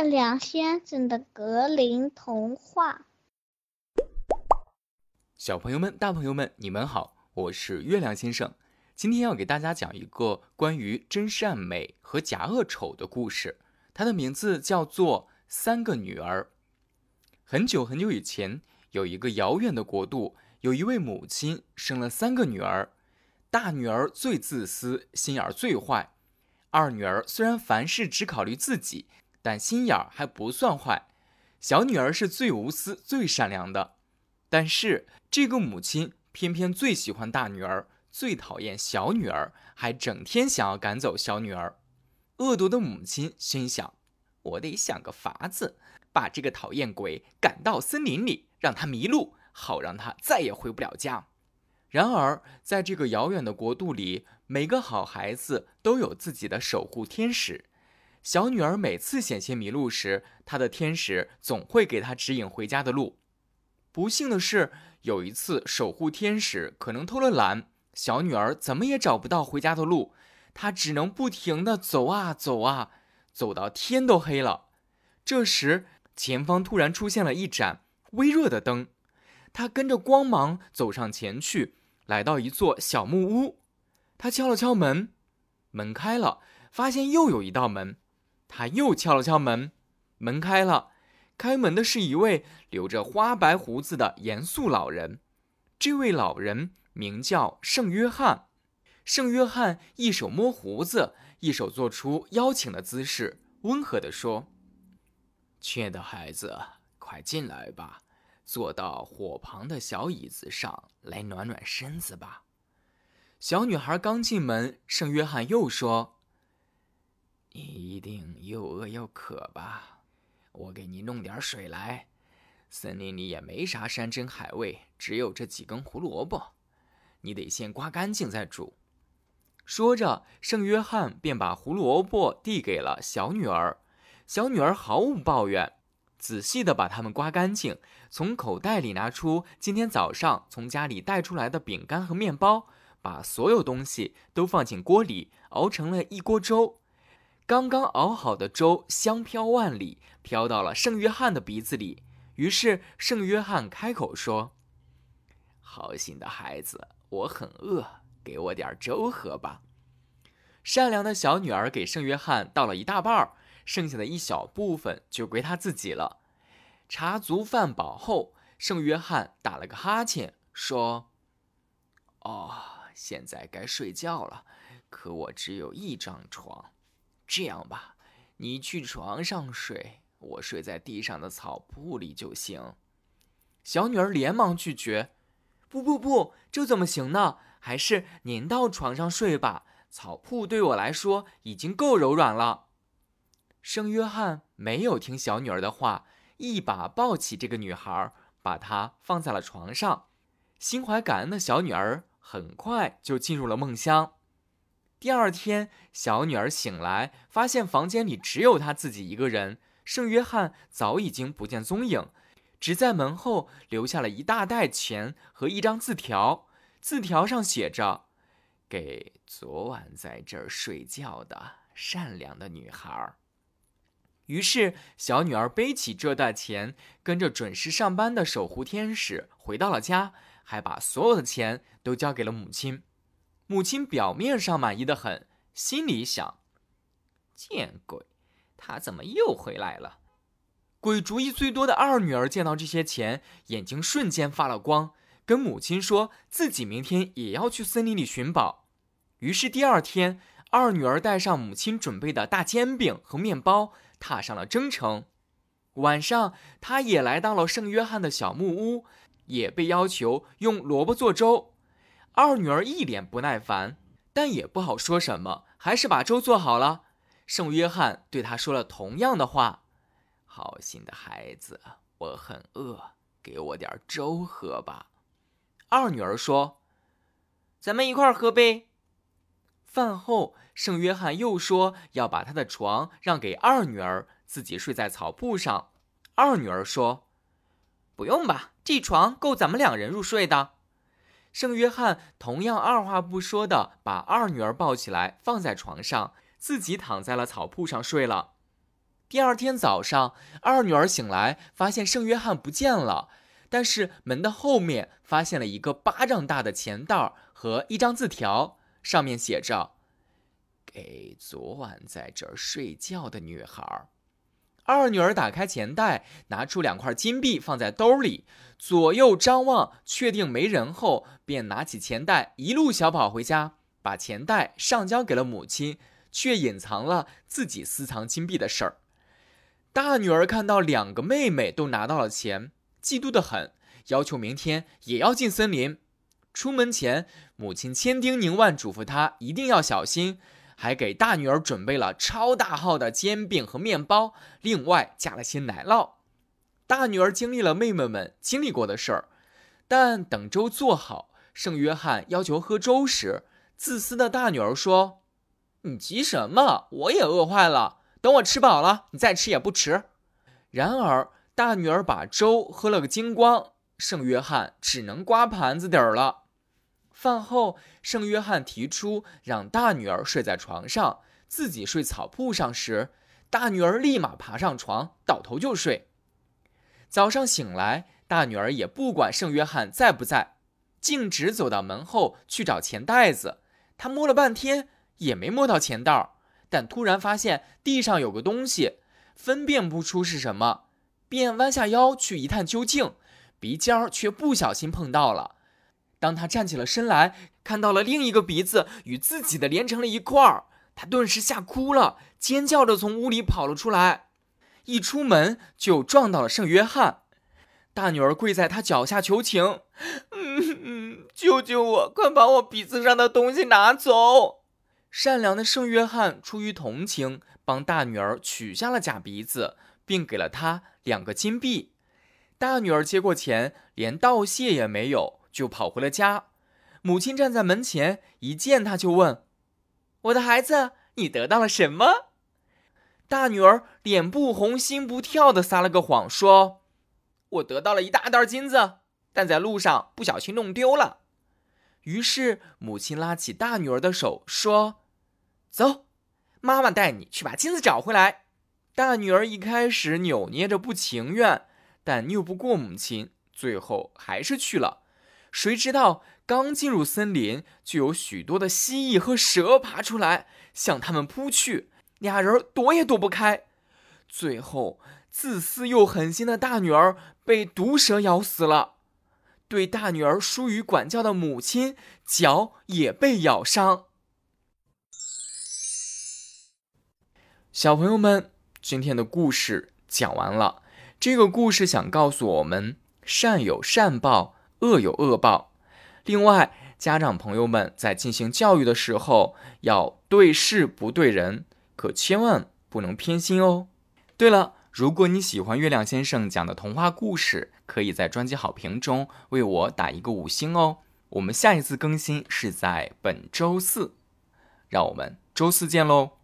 月亮先生的格林童话。小朋友们、大朋友们，你们好，我是月亮先生。今天要给大家讲一个关于真善美和假恶丑的故事，它的名字叫做《三个女儿》。很久很久以前，有一个遥远的国度，有一位母亲生了三个女儿。大女儿最自私，心眼儿最坏；二女儿虽然凡事只考虑自己，但心眼儿还不算坏；小女儿是最无私、最善良的。但是这个母亲偏偏最喜欢大女儿，最讨厌小女儿，还整天想要赶走小女儿。恶毒的母亲心想：我得想个法子，把这个讨厌鬼赶到森林里，让他迷路，好让他再也回不了家。然而，在这个遥远的国度里，每个好孩子都有自己的守护天使。小女儿每次险些迷路时，她的天使总会给她指引回家的路。不幸的是，有一次守护天使可能偷了懒，小女儿怎么也找不到回家的路，她只能不停地走啊走啊，走到天都黑了。这时，前方突然出现了一盏微弱的灯，她跟着光芒走上前去。来到一座小木屋，他敲了敲门，门开了，发现又有一道门，他又敲了敲门，门开了，开门的是一位留着花白胡子的严肃老人。这位老人名叫圣约翰。圣约翰一手摸胡子，一手做出邀请的姿势，温和地说：“亲爱的孩子，快进来吧。”坐到火旁的小椅子上来暖暖身子吧。小女孩刚进门，圣约翰又说：“你一定又饿又渴吧？我给你弄点水来。森林里也没啥山珍海味，只有这几根胡萝卜，你得先刮干净再煮。”说着，圣约翰便把胡萝卜递给了小女儿。小女儿毫无抱怨。仔细的把它们刮干净，从口袋里拿出今天早上从家里带出来的饼干和面包，把所有东西都放进锅里，熬成了一锅粥。刚刚熬好的粥香飘万里，飘到了圣约翰的鼻子里。于是圣约翰开口说：“好心的孩子，我很饿，给我点粥喝吧。”善良的小女儿给圣约翰倒了一大半儿。剩下的一小部分就归他自己了。茶足饭饱后，圣约翰打了个哈欠，说：“哦，现在该睡觉了。可我只有一张床，这样吧，你去床上睡，我睡在地上的草铺里就行。”小女儿连忙拒绝：“不不不，这怎么行呢？还是您到床上睡吧，草铺对我来说已经够柔软了。”圣约翰没有听小女儿的话，一把抱起这个女孩，把她放在了床上。心怀感恩的小女儿很快就进入了梦乡。第二天，小女儿醒来，发现房间里只有她自己一个人。圣约翰早已经不见踪影，只在门后留下了一大袋钱和一张字条。字条上写着：“给昨晚在这儿睡觉的善良的女孩。”于是，小女儿背起这袋钱，跟着准时上班的守护天使回到了家，还把所有的钱都交给了母亲。母亲表面上满意的很，心里想：见鬼，他怎么又回来了？鬼主意最多的二女儿见到这些钱，眼睛瞬间发了光，跟母亲说自己明天也要去森林里寻宝。于是第二天，二女儿带上母亲准备的大煎饼和面包。踏上了征程。晚上，她也来到了圣约翰的小木屋，也被要求用萝卜做粥。二女儿一脸不耐烦，但也不好说什么，还是把粥做好了。圣约翰对他说了同样的话：“好心的孩子，我很饿，给我点粥喝吧。”二女儿说：“咱们一块喝呗。”饭后，圣约翰又说要把他的床让给二女儿，自己睡在草铺上。二女儿说：“不用吧，这床够咱们两人入睡的。”圣约翰同样二话不说的把二女儿抱起来放在床上，自己躺在了草铺上睡了。第二天早上，二女儿醒来，发现圣约翰不见了，但是门的后面发现了一个巴掌大的钱袋和一张字条，上面写着：“给昨晚在这儿睡觉的女孩。”二女儿打开钱袋，拿出两块金币放在兜里，左右张望，确定没人后，便拿起钱袋，一路小跑回家，把钱袋上交给了母亲，却隐藏了自己私藏金币的事儿。大女儿看到两个妹妹都拿到了钱，嫉妒的很，要求明天也要进森林。出门前，母亲千叮咛万嘱咐她一定要小心。还给大女儿准备了超大号的煎饼和面包，另外加了些奶酪。大女儿经历了妹妹们经历过的事儿，但等粥做好，圣约翰要求喝粥时，自私的大女儿说：“你急什么？我也饿坏了，等我吃饱了，你再吃也不迟。”然而，大女儿把粥喝了个精光，圣约翰只能刮盘子底儿了。饭后，圣约翰提出让大女儿睡在床上，自己睡草铺上时，大女儿立马爬上床，倒头就睡。早上醒来，大女儿也不管圣约翰在不在，径直走到门后去找钱袋子。她摸了半天也没摸到钱袋，但突然发现地上有个东西，分辨不出是什么，便弯下腰去一探究竟，鼻尖儿却不小心碰到了。当他站起了身来，看到了另一个鼻子与自己的连成了一块儿，他顿时吓哭了，尖叫着从屋里跑了出来。一出门就撞到了圣约翰，大女儿跪在他脚下求情：“嗯嗯，救救我，快把我鼻子上的东西拿走！”善良的圣约翰出于同情，帮大女儿取下了假鼻子，并给了她两个金币。大女儿接过钱，连道谢也没有。就跑回了家，母亲站在门前，一见他就问：“我的孩子，你得到了什么？”大女儿脸不红心不跳的撒了个谎，说：“我得到了一大袋金子，但在路上不小心弄丢了。”于是母亲拉起大女儿的手说：“走，妈妈带你去把金子找回来。”大女儿一开始扭捏着不情愿，但拗不过母亲，最后还是去了。谁知道刚进入森林，就有许多的蜥蜴和蛇爬出来，向他们扑去，俩人躲也躲不开。最后，自私又狠心的大女儿被毒蛇咬死了，对大女儿疏于管教的母亲脚也被咬伤。小朋友们，今天的故事讲完了。这个故事想告诉我们：善有善报。恶有恶报。另外，家长朋友们在进行教育的时候，要对事不对人，可千万不能偏心哦。对了，如果你喜欢月亮先生讲的童话故事，可以在专辑好评中为我打一个五星哦。我们下一次更新是在本周四，让我们周四见喽。